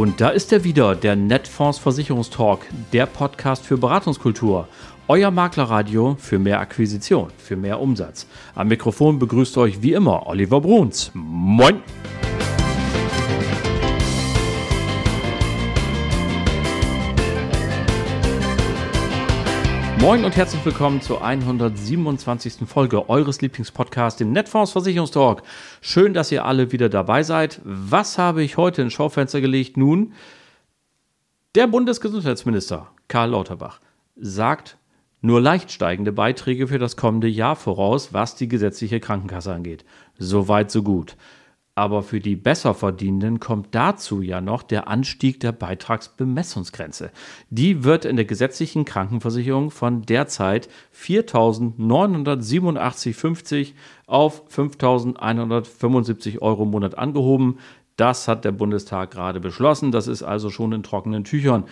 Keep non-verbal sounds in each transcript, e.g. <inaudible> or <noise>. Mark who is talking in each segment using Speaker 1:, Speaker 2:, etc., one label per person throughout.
Speaker 1: Und da ist er wieder, der Netfonds Versicherungstalk, der Podcast für Beratungskultur. Euer Maklerradio für mehr Akquisition, für mehr Umsatz. Am Mikrofon begrüßt euch wie immer Oliver Bruns. Moin! Moin und herzlich willkommen zur 127. Folge eures Lieblingspodcasts, dem Netfonds Versicherungstalk. Schön, dass ihr alle wieder dabei seid. Was habe ich heute ins Schaufenster gelegt? Nun, der Bundesgesundheitsminister Karl Lauterbach sagt nur leicht steigende Beiträge für das kommende Jahr voraus, was die gesetzliche Krankenkasse angeht. Soweit, so gut. Aber für die Besserverdienenden kommt dazu ja noch der Anstieg der Beitragsbemessungsgrenze. Die wird in der gesetzlichen Krankenversicherung von derzeit 4.987,50 auf 5.175 Euro im Monat angehoben. Das hat der Bundestag gerade beschlossen. Das ist also schon in trockenen Tüchern.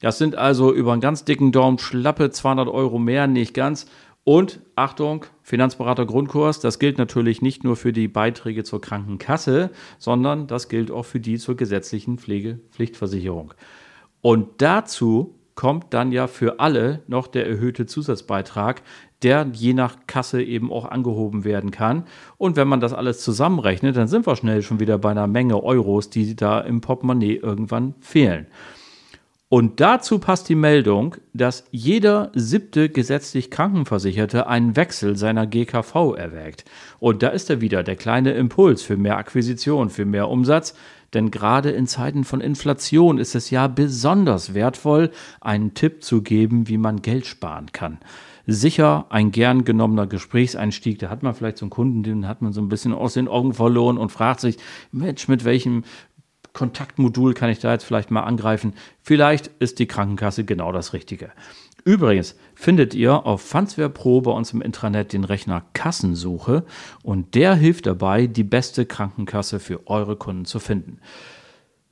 Speaker 1: Das sind also über einen ganz dicken Daumen schlappe 200 Euro mehr, nicht ganz. Und Achtung, Finanzberater Grundkurs, das gilt natürlich nicht nur für die Beiträge zur Krankenkasse, sondern das gilt auch für die zur gesetzlichen Pflegepflichtversicherung. Und dazu kommt dann ja für alle noch der erhöhte Zusatzbeitrag, der je nach Kasse eben auch angehoben werden kann. Und wenn man das alles zusammenrechnet, dann sind wir schnell schon wieder bei einer Menge Euros, die da im Portemonnaie irgendwann fehlen. Und dazu passt die Meldung, dass jeder siebte gesetzlich Krankenversicherte einen Wechsel seiner GKV erwägt. Und da ist er wieder, der kleine Impuls für mehr Akquisition, für mehr Umsatz. Denn gerade in Zeiten von Inflation ist es ja besonders wertvoll, einen Tipp zu geben, wie man Geld sparen kann. Sicher ein gern genommener Gesprächseinstieg. Da hat man vielleicht so einen Kunden, den hat man so ein bisschen aus den Augen verloren und fragt sich, Mensch, mit welchem Kontaktmodul kann ich da jetzt vielleicht mal angreifen. Vielleicht ist die Krankenkasse genau das Richtige. Übrigens findet ihr auf Fansware Pro bei uns im Intranet den Rechner Kassensuche und der hilft dabei, die beste Krankenkasse für eure Kunden zu finden.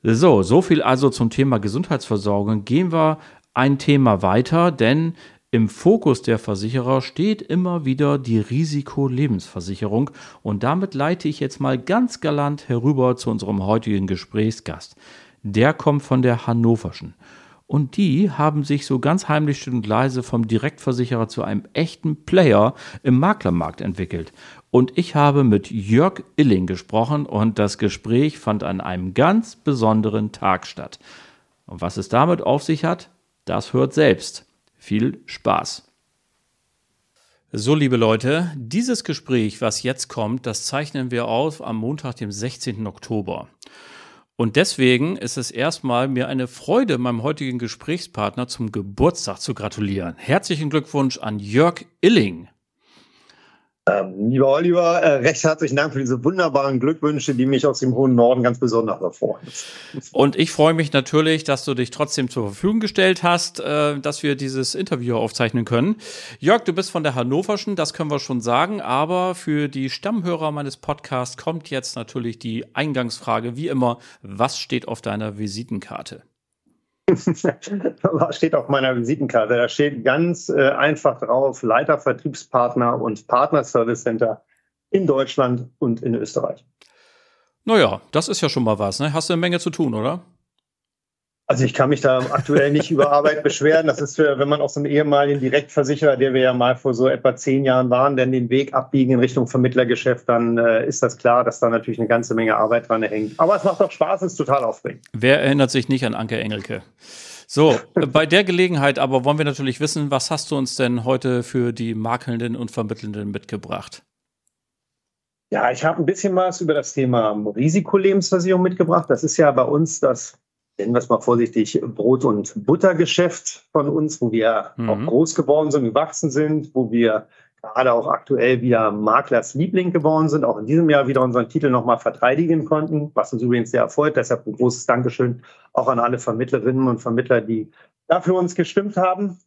Speaker 1: So, so viel also zum Thema Gesundheitsversorgung. Gehen wir ein Thema weiter, denn im Fokus der Versicherer steht immer wieder die Risikolebensversicherung und damit leite ich jetzt mal ganz galant herüber zu unserem heutigen Gesprächsgast. Der kommt von der Hannoverschen. Und die haben sich so ganz heimlich und leise vom Direktversicherer zu einem echten Player im Maklermarkt entwickelt. Und ich habe mit Jörg Illing gesprochen und das Gespräch fand an einem ganz besonderen Tag statt. Und was es damit auf sich hat, das hört selbst. Viel Spaß! So, liebe Leute, dieses Gespräch, was jetzt kommt, das zeichnen wir auf am Montag, dem 16. Oktober. Und deswegen ist es erstmal mir eine Freude, meinem heutigen Gesprächspartner zum Geburtstag zu gratulieren. Herzlichen Glückwunsch an Jörg Illing.
Speaker 2: Ähm, lieber Oliver, äh, recht herzlichen Dank für diese wunderbaren Glückwünsche, die mich aus dem hohen Norden ganz besonders erfreuen.
Speaker 1: Und ich freue mich natürlich, dass du dich trotzdem zur Verfügung gestellt hast, äh, dass wir dieses Interview aufzeichnen können. Jörg, du bist von der Hannoverschen, das können wir schon sagen, aber für die Stammhörer meines Podcasts kommt jetzt natürlich die Eingangsfrage, wie immer, was steht auf deiner Visitenkarte? <laughs>
Speaker 2: Steht auf meiner Visitenkarte? Da steht ganz äh, einfach drauf, Leiter Vertriebspartner und Partner Service Center in Deutschland und in Österreich.
Speaker 1: Naja, das ist ja schon mal was. Ne? Hast du eine Menge zu tun, oder?
Speaker 2: Also ich kann mich da aktuell nicht über Arbeit beschweren. Das ist für, wenn man auch so einen ehemaligen Direktversicherer, der wir ja mal vor so etwa zehn Jahren waren, denn den Weg abbiegen in Richtung Vermittlergeschäft, dann äh, ist das klar, dass da natürlich eine ganze Menge Arbeit dran hängt. Aber es macht doch Spaß, es ist total aufregend.
Speaker 1: Wer erinnert sich nicht an Anke Engelke? So, <laughs> bei der Gelegenheit aber wollen wir natürlich wissen, was hast du uns denn heute für die Makelnden und Vermittelnden mitgebracht?
Speaker 2: Ja, ich habe ein bisschen was über das Thema Risikolebensversicherung mitgebracht. Das ist ja bei uns das nennen wir es mal vorsichtig, Brot- und Buttergeschäft von uns, wo wir mhm. auch groß geworden sind, gewachsen sind, wo wir gerade auch aktuell wieder Maklers Liebling geworden sind, auch in diesem Jahr wieder unseren Titel nochmal verteidigen konnten, was uns übrigens sehr erfreut. Deshalb ein großes Dankeschön auch an alle Vermittlerinnen und Vermittler, die da für uns gestimmt haben.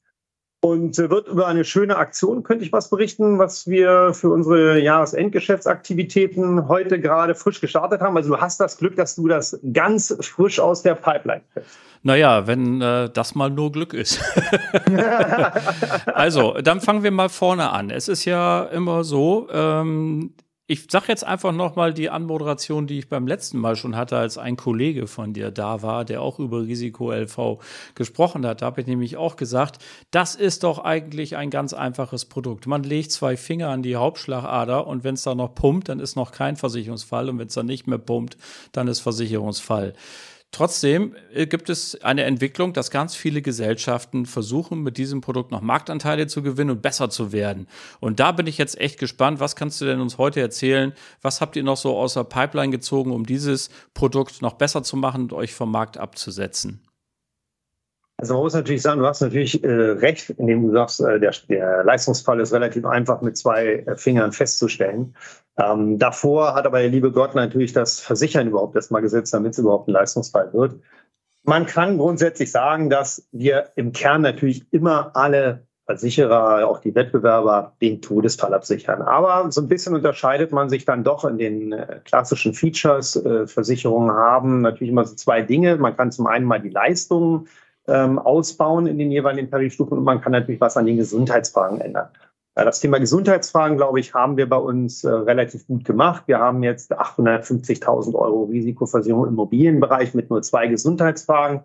Speaker 2: Und äh, wird über eine schöne Aktion, könnte ich was berichten, was wir für unsere Jahresendgeschäftsaktivitäten heute gerade frisch gestartet haben. Also du hast das Glück, dass du das ganz frisch aus der Pipeline kriegst.
Speaker 1: Naja, wenn äh, das mal nur Glück ist. <laughs> also, dann fangen wir mal vorne an. Es ist ja immer so, ähm, ich sag jetzt einfach nochmal die Anmoderation, die ich beim letzten Mal schon hatte, als ein Kollege von dir da war, der auch über Risiko-LV gesprochen hat. Da habe ich nämlich auch gesagt, das ist doch eigentlich ein ganz einfaches Produkt. Man legt zwei Finger an die Hauptschlagader und wenn es da noch pumpt, dann ist noch kein Versicherungsfall und wenn es dann nicht mehr pumpt, dann ist Versicherungsfall. Trotzdem äh, gibt es eine Entwicklung, dass ganz viele Gesellschaften versuchen, mit diesem Produkt noch Marktanteile zu gewinnen und besser zu werden. Und da bin ich jetzt echt gespannt. Was kannst du denn uns heute erzählen? Was habt ihr noch so außer Pipeline gezogen, um dieses Produkt noch besser zu machen und euch vom Markt abzusetzen?
Speaker 2: Also man muss natürlich sagen, du hast natürlich äh, recht, indem du sagst, äh, der, der, Leistungsfall ist relativ einfach mit zwei äh, Fingern festzustellen. Ähm, davor hat aber der liebe Gott natürlich das Versichern überhaupt erstmal gesetzt, damit es überhaupt ein Leistungsfall wird. Man kann grundsätzlich sagen, dass wir im Kern natürlich immer alle Versicherer, auch die Wettbewerber, den Todesfall absichern. Aber so ein bisschen unterscheidet man sich dann doch in den äh, klassischen Features. Äh, Versicherungen haben natürlich immer so zwei Dinge. Man kann zum einen mal die Leistungen ähm, ausbauen in den jeweiligen Tarifstufen und man kann natürlich was an den Gesundheitsfragen ändern. Ja, das Thema Gesundheitsfragen, glaube ich, haben wir bei uns äh, relativ gut gemacht. Wir haben jetzt 850.000 Euro Risikoversicherung im Immobilienbereich mit nur zwei Gesundheitsfragen.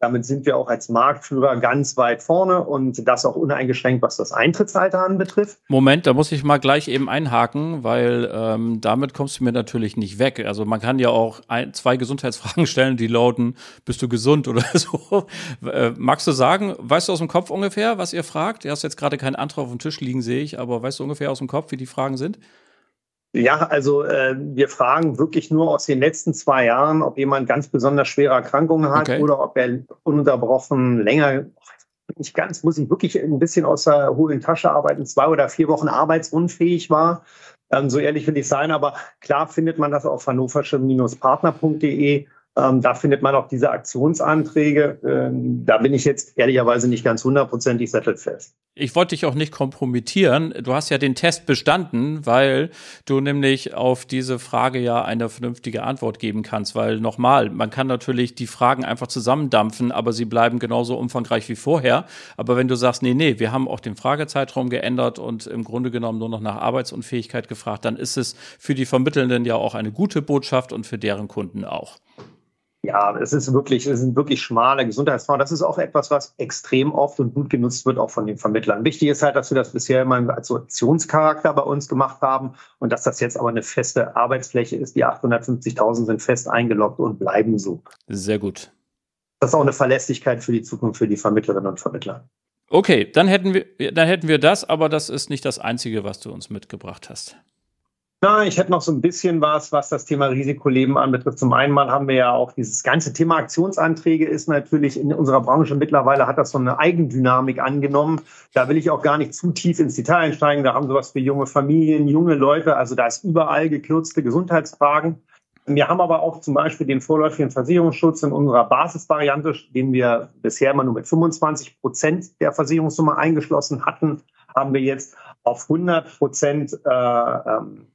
Speaker 2: Damit sind wir auch als Marktführer ganz weit vorne und das auch uneingeschränkt, was das Eintrittsalter anbetrifft.
Speaker 1: Moment, da muss ich mal gleich eben einhaken, weil ähm, damit kommst du mir natürlich nicht weg. Also man kann ja auch ein, zwei Gesundheitsfragen <laughs> stellen, die lauten, bist du gesund oder <laughs> so. Äh, magst du sagen, weißt du aus dem Kopf ungefähr, was ihr fragt? Du hast jetzt gerade keinen Antrag auf dem Tisch liegen, sehe ich, aber weißt du ungefähr aus dem Kopf, wie die Fragen sind?
Speaker 2: Ja, also äh, wir fragen wirklich nur aus den letzten zwei Jahren, ob jemand ganz besonders schwere Erkrankungen hat okay. oder ob er ununterbrochen länger, nicht ganz, muss ich wirklich ein bisschen aus der hohlen Tasche arbeiten, zwei oder vier Wochen arbeitsunfähig war. Ähm, so ehrlich will ich sein, aber klar findet man das auf hannoversche-partner.de ähm, da findet man auch diese Aktionsanträge. Ähm, da bin ich jetzt ehrlicherweise nicht ganz hundertprozentig sattelfest.
Speaker 1: Ich wollte dich auch nicht kompromittieren. Du hast ja den Test bestanden, weil du nämlich auf diese Frage ja eine vernünftige Antwort geben kannst. Weil nochmal, man kann natürlich die Fragen einfach zusammendampfen, aber sie bleiben genauso umfangreich wie vorher. Aber wenn du sagst, nee, nee, wir haben auch den Fragezeitraum geändert und im Grunde genommen nur noch nach Arbeitsunfähigkeit gefragt, dann ist es für die Vermittelnden ja auch eine gute Botschaft und für deren Kunden auch.
Speaker 2: Ja, es ist wirklich, es sind wirklich schmale Gesundheitsfonds. Das ist auch etwas, was extrem oft und gut genutzt wird, auch von den Vermittlern. Wichtig ist halt, dass wir das bisher immer als Optionscharakter bei uns gemacht haben und dass das jetzt aber eine feste Arbeitsfläche ist. Die 850.000 sind fest eingeloggt und bleiben so.
Speaker 1: Sehr gut.
Speaker 2: Das ist auch eine Verlässlichkeit für die Zukunft für die Vermittlerinnen und Vermittler.
Speaker 1: Okay, dann hätten wir, dann hätten wir das, aber das ist nicht das Einzige, was du uns mitgebracht hast.
Speaker 2: Na, ich hätte noch so ein bisschen was, was das Thema Risikoleben anbetrifft. Zum einen mal haben wir ja auch dieses ganze Thema Aktionsanträge ist natürlich in unserer Branche mittlerweile hat das so eine Eigendynamik angenommen. Da will ich auch gar nicht zu tief ins Detail einsteigen. Da haben wir was für junge Familien, junge Leute. Also da ist überall gekürzte Gesundheitsfragen. Wir haben aber auch zum Beispiel den vorläufigen Versicherungsschutz in unserer Basisvariante, den wir bisher immer nur mit 25 Prozent der Versicherungssumme eingeschlossen hatten, haben wir jetzt auf 100 Prozent äh, ähm,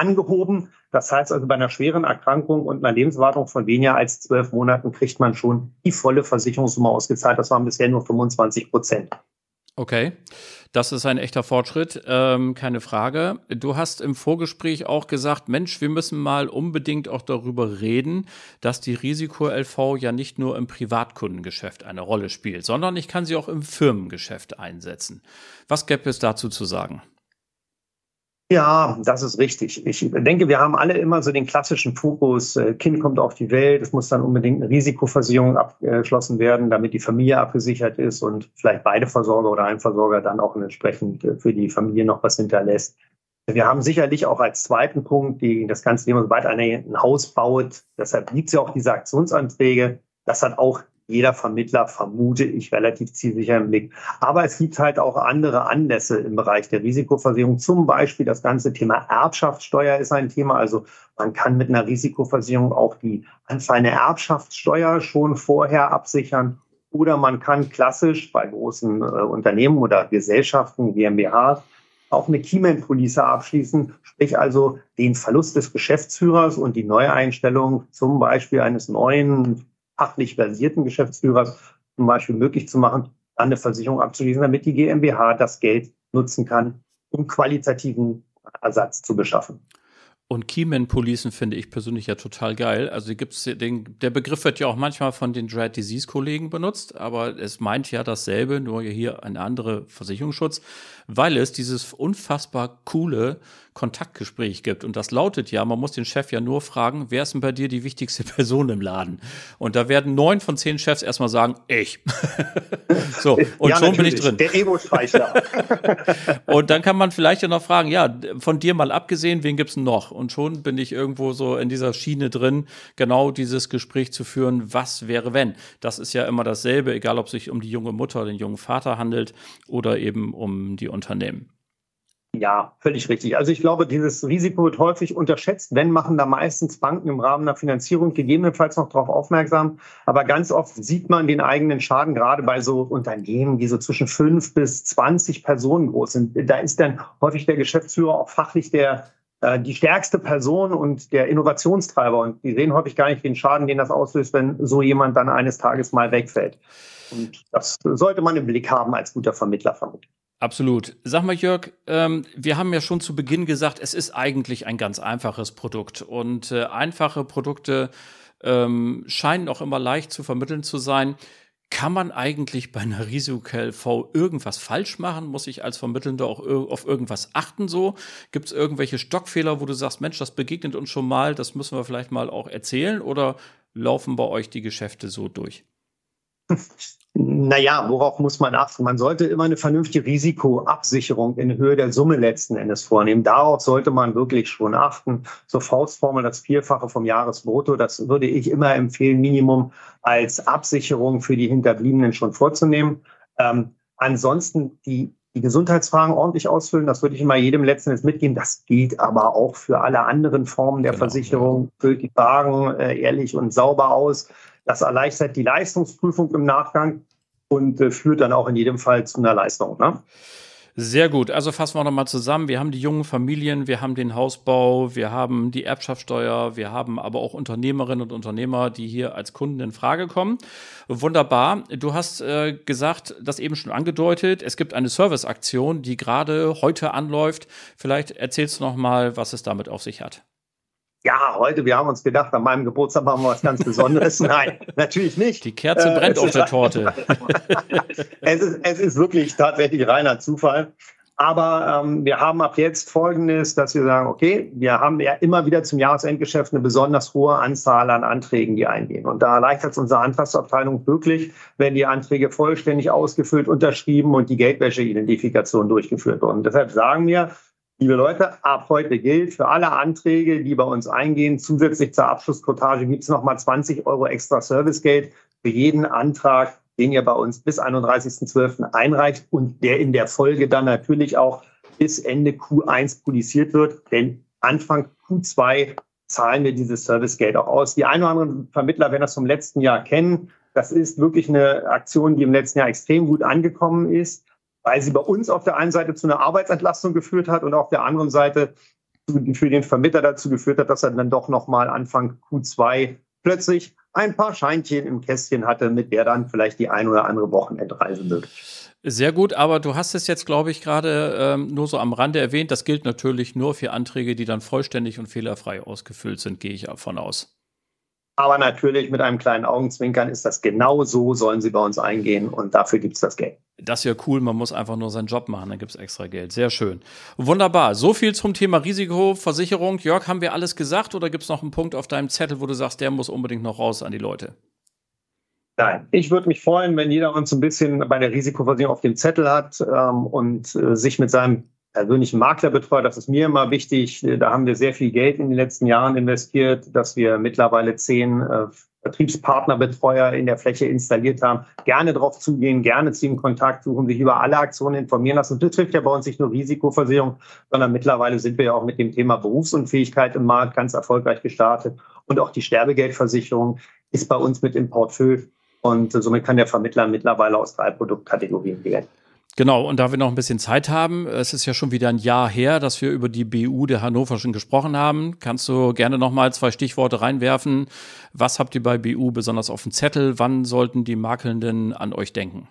Speaker 2: angehoben. Das heißt also, bei einer schweren Erkrankung und einer Lebenswartung von weniger als zwölf Monaten kriegt man schon die volle Versicherungssumme ausgezahlt. Das waren bisher nur 25 Prozent.
Speaker 1: Okay, das ist ein echter Fortschritt, ähm, keine Frage. Du hast im Vorgespräch auch gesagt, Mensch, wir müssen mal unbedingt auch darüber reden, dass die Risiko-LV ja nicht nur im Privatkundengeschäft eine Rolle spielt, sondern ich kann sie auch im Firmengeschäft einsetzen. Was gäbe es dazu zu sagen?
Speaker 2: Ja, das ist richtig. Ich denke, wir haben alle immer so den klassischen Fokus, äh, Kind kommt auf die Welt, es muss dann unbedingt eine Risikoversicherung abgeschlossen werden, damit die Familie abgesichert ist und vielleicht beide Versorger oder ein Versorger dann auch entsprechend äh, für die Familie noch was hinterlässt. Wir haben sicherlich auch als zweiten Punkt die, das ganze Thema, sobald einer ein Haus baut, deshalb liegt ja auch diese Aktionsanträge. Das hat auch jeder Vermittler, vermute ich, relativ zielsicher im Blick. Aber es gibt halt auch andere Anlässe im Bereich der Risikoversicherung. Zum Beispiel das ganze Thema Erbschaftssteuer ist ein Thema. Also man kann mit einer Risikoversicherung auch die anfallende Erbschaftssteuer schon vorher absichern. Oder man kann klassisch bei großen äh, Unternehmen oder Gesellschaften, GmbH, auch eine Keyman-Police abschließen, sprich also den Verlust des Geschäftsführers und die Neueinstellung zum Beispiel eines neuen fachlich versierten Geschäftsführers zum Beispiel möglich zu machen, eine Versicherung abzuschließen, damit die GmbH das Geld nutzen kann, um qualitativen Ersatz zu beschaffen.
Speaker 1: Und Keyman-Policen finde ich persönlich ja total geil. Also gibt's den, der Begriff wird ja auch manchmal von den Dread Disease-Kollegen benutzt, aber es meint ja dasselbe, nur hier ein anderer Versicherungsschutz, weil es dieses unfassbar coole Kontaktgespräch gibt. Und das lautet ja, man muss den Chef ja nur fragen, wer ist denn bei dir die wichtigste <laughs> Person im Laden? Und da werden neun von zehn Chefs erstmal sagen, ich. <laughs> so, und ja, schon bin ich drin. Der Ego-Speicher. <laughs> und dann kann man vielleicht ja noch fragen, ja, von dir mal abgesehen, wen gibt's denn noch? Und schon bin ich irgendwo so in dieser Schiene drin, genau dieses Gespräch zu führen, was wäre wenn? Das ist ja immer dasselbe, egal ob es sich um die junge Mutter, den jungen Vater handelt oder eben um die Unternehmen.
Speaker 2: Ja, völlig richtig. Also ich glaube, dieses Risiko wird häufig unterschätzt. Wenn machen da meistens Banken im Rahmen der Finanzierung gegebenenfalls noch darauf aufmerksam. Aber ganz oft sieht man den eigenen Schaden gerade bei so Unternehmen, die so zwischen fünf bis zwanzig Personen groß sind. Da ist dann häufig der Geschäftsführer auch fachlich der die stärkste Person und der Innovationstreiber. Und die sehen häufig gar nicht den Schaden, den das auslöst, wenn so jemand dann eines Tages mal wegfällt. Und das sollte man im Blick haben als guter Vermittler vermutlich.
Speaker 1: Absolut. Sag mal, Jörg, ähm, wir haben ja schon zu Beginn gesagt, es ist eigentlich ein ganz einfaches Produkt. Und äh, einfache Produkte ähm, scheinen auch immer leicht zu vermitteln zu sein. Kann man eigentlich bei einer Risiko-KLV irgendwas falsch machen? Muss ich als Vermittelnder auch auf irgendwas achten so? Gibt es irgendwelche Stockfehler, wo du sagst, Mensch, das begegnet uns schon mal, das müssen wir vielleicht mal auch erzählen? Oder laufen bei euch die Geschäfte so durch?
Speaker 2: Naja, worauf muss man achten? Man sollte immer eine vernünftige Risikoabsicherung in Höhe der Summe letzten Endes vornehmen. Darauf sollte man wirklich schon achten. Zur Faustformel das Vierfache vom Jahresbrutto, das würde ich immer empfehlen, Minimum als Absicherung für die Hinterbliebenen schon vorzunehmen. Ähm, ansonsten die, die Gesundheitsfragen ordentlich ausfüllen, das würde ich immer jedem letzten Endes mitgeben. Das gilt aber auch für alle anderen Formen der genau, Versicherung. Füllt die Fragen äh, ehrlich und sauber aus. Das erleichtert die Leistungsprüfung im Nachgang und äh, führt dann auch in jedem Fall zu einer Leistung. Ne?
Speaker 1: Sehr gut. Also fassen wir nochmal zusammen. Wir haben die jungen Familien, wir haben den Hausbau, wir haben die Erbschaftssteuer, wir haben aber auch Unternehmerinnen und Unternehmer, die hier als Kunden in Frage kommen. Wunderbar. Du hast äh, gesagt, das eben schon angedeutet. Es gibt eine Serviceaktion, die gerade heute anläuft. Vielleicht erzählst du nochmal, was es damit auf sich hat
Speaker 2: ja, heute, wir haben uns gedacht, an meinem Geburtstag machen wir was ganz Besonderes. <laughs> Nein, natürlich nicht.
Speaker 1: Die Kerze brennt äh, auf der <laughs> Torte.
Speaker 2: es, ist, es ist wirklich tatsächlich reiner Zufall. Aber ähm, wir haben ab jetzt Folgendes, dass wir sagen, okay, wir haben ja immer wieder zum Jahresendgeschäft eine besonders hohe Anzahl an Anträgen, die eingehen. Und da erleichtert es unsere Antragsabteilung wirklich, wenn die Anträge vollständig ausgefüllt, unterschrieben und die Geldwäscheidentifikation durchgeführt wurden. Deshalb sagen wir, Liebe Leute, ab heute gilt für alle Anträge, die bei uns eingehen, zusätzlich zur Abschlusskotage gibt es nochmal 20 Euro extra Servicegeld für jeden Antrag, den ihr bei uns bis 31.12. einreicht und der in der Folge dann natürlich auch bis Ende Q1 polisiert wird. Denn Anfang Q2 zahlen wir dieses Servicegeld auch aus. Die ein oder anderen Vermittler werden das vom letzten Jahr kennen. Das ist wirklich eine Aktion, die im letzten Jahr extrem gut angekommen ist weil sie bei uns auf der einen Seite zu einer Arbeitsentlastung geführt hat und auf der anderen Seite für den Vermittler dazu geführt hat, dass er dann doch nochmal Anfang Q2 plötzlich ein paar Scheinchen im Kästchen hatte, mit der dann vielleicht die ein oder andere Wochenendreise möglich ist.
Speaker 1: Sehr gut, aber du hast es jetzt, glaube ich, gerade ähm, nur so am Rande erwähnt. Das gilt natürlich nur für Anträge, die dann vollständig und fehlerfrei ausgefüllt sind, gehe ich davon aus.
Speaker 2: Aber natürlich mit einem kleinen Augenzwinkern ist das genau so, sollen sie bei uns eingehen und dafür gibt es das Geld.
Speaker 1: Das ist ja cool, man muss einfach nur seinen Job machen, dann gibt es extra Geld. Sehr schön. Wunderbar. So viel zum Thema Risikoversicherung. Jörg, haben wir alles gesagt oder gibt es noch einen Punkt auf deinem Zettel, wo du sagst, der muss unbedingt noch raus an die Leute?
Speaker 2: Nein, ich würde mich freuen, wenn jeder uns ein bisschen bei der Risikoversicherung auf dem Zettel hat ähm, und äh, sich mit seinem persönlichen Maklerbetreuer, das ist mir immer wichtig. Da haben wir sehr viel Geld in den letzten Jahren investiert, dass wir mittlerweile zehn äh, Vertriebspartnerbetreuer in der Fläche installiert haben. Gerne darauf zugehen, gerne zu ihm Kontakt suchen, sich über alle Aktionen informieren lassen. Das betrifft ja bei uns nicht nur Risikoversicherung, sondern mittlerweile sind wir ja auch mit dem Thema Berufsunfähigkeit im Markt ganz erfolgreich gestartet. Und auch die Sterbegeldversicherung ist bei uns mit im Portfolio Und somit kann der Vermittler mittlerweile aus drei Produktkategorien wählen.
Speaker 1: Genau, und da wir noch ein bisschen Zeit haben, es ist ja schon wieder ein Jahr her, dass wir über die BU der Hannover schon gesprochen haben. Kannst du gerne noch mal zwei Stichworte reinwerfen? Was habt ihr bei BU besonders auf dem Zettel? Wann sollten die Makelnden an euch denken?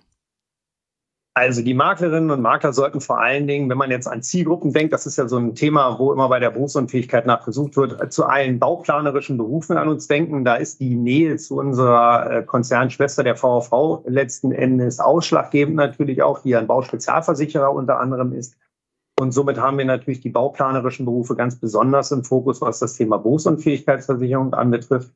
Speaker 2: Also die Maklerinnen und Makler sollten vor allen Dingen, wenn man jetzt an Zielgruppen denkt, das ist ja so ein Thema, wo immer bei der Berufsunfähigkeit nachgesucht wird, zu allen bauplanerischen Berufen an uns denken. Da ist die Nähe zu unserer äh, Konzernschwester der VV letzten Endes ausschlaggebend natürlich auch, die ein Bauspezialversicherer unter anderem ist. Und somit haben wir natürlich die bauplanerischen Berufe ganz besonders im Fokus, was das Thema Berufsunfähigkeitsversicherung anbetrifft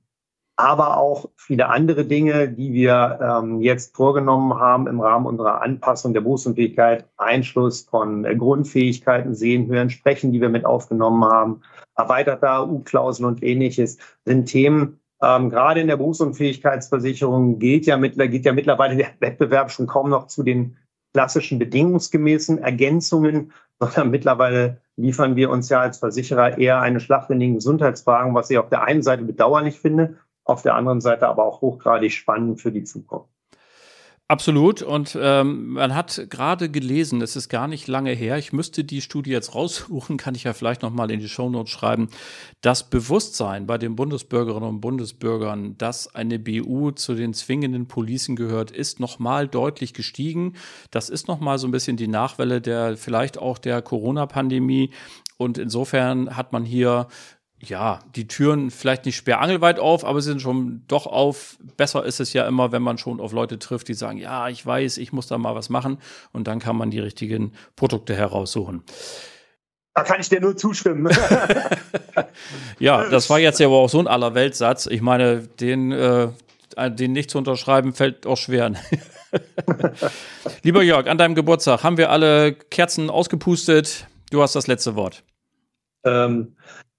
Speaker 2: aber auch viele andere Dinge, die wir ähm, jetzt vorgenommen haben im Rahmen unserer Anpassung der Berufsunfähigkeit, Einschluss von äh, Grundfähigkeiten, Sehen, Hören, Sprechen, die wir mit aufgenommen haben, erweiterter U-Klauseln und ähnliches, sind Themen, ähm, gerade in der Berufsunfähigkeitsversicherung gilt ja, mit, geht ja mittlerweile der Wettbewerb schon kaum noch zu den klassischen bedingungsgemäßen Ergänzungen, <laughs> sondern mittlerweile liefern wir uns ja als Versicherer eher eine Schlacht Gesundheitsfragen, was ich auf der einen Seite bedauerlich finde, auf der anderen Seite aber auch hochgradig spannend für die Zukunft.
Speaker 1: Absolut. Und ähm, man hat gerade gelesen, es ist gar nicht lange her, ich müsste die Studie jetzt raussuchen, <laughs> kann ich ja vielleicht nochmal in die Shownotes schreiben, das Bewusstsein bei den Bundesbürgerinnen und Bundesbürgern, dass eine BU zu den zwingenden Policen gehört, ist nochmal deutlich gestiegen. Das ist nochmal so ein bisschen die Nachwelle der vielleicht auch der Corona-Pandemie. Und insofern hat man hier ja, die Türen vielleicht nicht sperrangelweit auf, aber sie sind schon doch auf. Besser ist es ja immer, wenn man schon auf Leute trifft, die sagen, ja, ich weiß, ich muss da mal was machen und dann kann man die richtigen Produkte heraussuchen.
Speaker 2: Da kann ich dir nur zustimmen. <laughs>
Speaker 1: ja, das war jetzt ja aber auch so ein Allerweltsatz. Ich meine, den, äh, den nicht zu unterschreiben, fällt auch schwer. <laughs> Lieber Jörg, an deinem Geburtstag haben wir alle Kerzen ausgepustet. Du hast das letzte Wort.
Speaker 2: Ähm,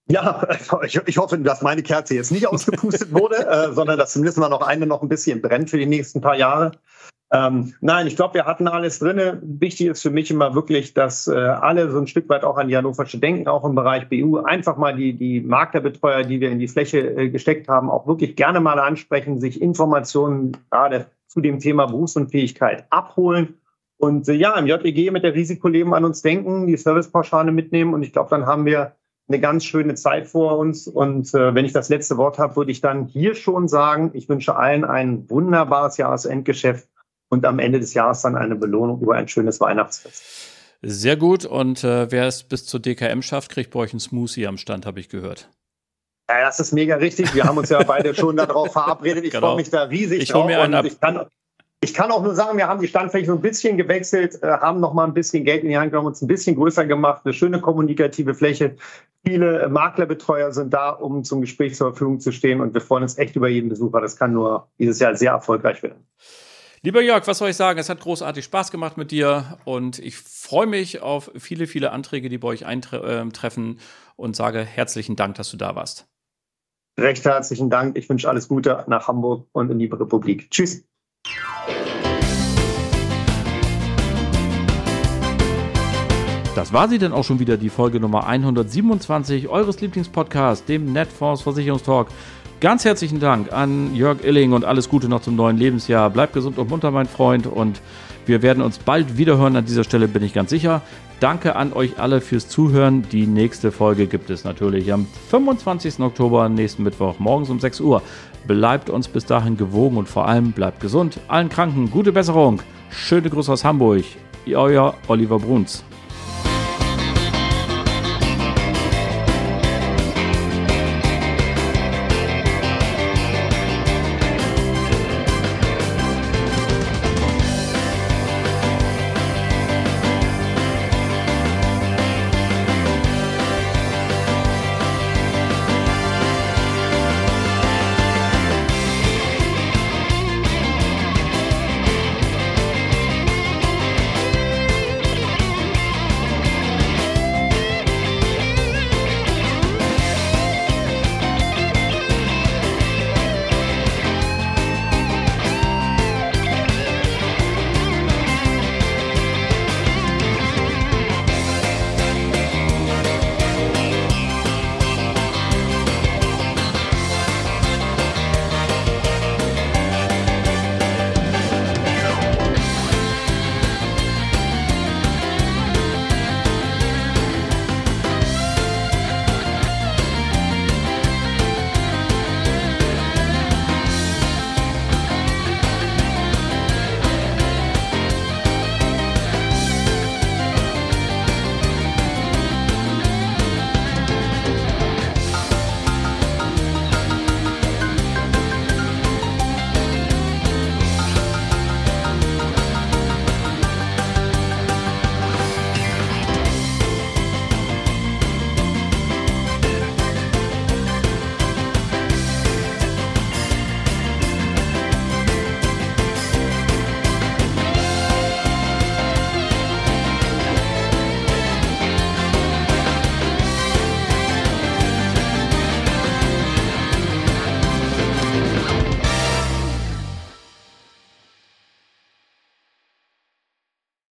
Speaker 2: ja, <laughs> ich, ich, hoffe, dass meine Kerze jetzt nicht ausgepustet wurde, äh, sondern dass zumindest mal noch eine noch ein bisschen brennt für die nächsten paar Jahre. Ähm, nein, ich glaube, wir hatten alles drin. Wichtig ist für mich immer wirklich, dass äh, alle so ein Stück weit auch an die Hannoversche denken, auch im Bereich BU, einfach mal die, die Maklerbetreuer, die wir in die Fläche äh, gesteckt haben, auch wirklich gerne mal ansprechen, sich Informationen gerade zu dem Thema Berufsunfähigkeit abholen und äh, ja, im JEG mit der Risikoleben an uns denken, die Servicepauschale mitnehmen und ich glaube, dann haben wir eine ganz schöne Zeit vor uns. Und äh, wenn ich das letzte Wort habe, würde ich dann hier schon sagen, ich wünsche allen ein wunderbares Jahresendgeschäft und am Ende des Jahres dann eine Belohnung über ein schönes Weihnachtsfest.
Speaker 1: Sehr gut. Und äh, wer es bis zur DKM schafft, kriegt bei euch einen Smoothie am Stand, habe ich gehört.
Speaker 2: Ja, das ist mega richtig. Wir haben uns ja beide schon darauf verabredet. Ich genau. freue mich da riesig
Speaker 1: ich drauf. Mir einen ab.
Speaker 2: Ich kann, ich kann auch nur sagen, wir haben die Standfläche so ein bisschen gewechselt, äh, haben noch mal ein bisschen Geld in die Hand genommen, uns ein bisschen größer gemacht, eine schöne kommunikative Fläche. Viele Maklerbetreuer sind da, um zum Gespräch zur Verfügung zu stehen und wir freuen uns echt über jeden Besucher. Das kann nur dieses Jahr sehr erfolgreich werden.
Speaker 1: Lieber Jörg, was soll ich sagen? Es hat großartig Spaß gemacht mit dir und ich freue mich auf viele, viele Anträge, die bei euch eintreffen ähm, und sage herzlichen Dank, dass du da warst.
Speaker 2: Recht herzlichen Dank. Ich wünsche alles Gute nach Hamburg und in die Republik. Tschüss.
Speaker 1: Das war sie dann auch schon wieder, die Folge Nummer 127 eures Lieblingspodcasts, dem Netfonds Versicherungstalk. Ganz herzlichen Dank an Jörg Illing und alles Gute noch zum neuen Lebensjahr. Bleib gesund und munter, mein Freund, und wir werden uns bald wiederhören. An dieser Stelle bin ich ganz sicher. Danke an euch alle fürs Zuhören. Die nächste Folge gibt es natürlich am 25. Oktober, nächsten Mittwoch, morgens um 6 Uhr. Bleibt uns bis dahin gewogen und vor allem bleibt gesund. Allen Kranken gute Besserung. Schöne Grüße aus Hamburg. Euer Oliver Bruns.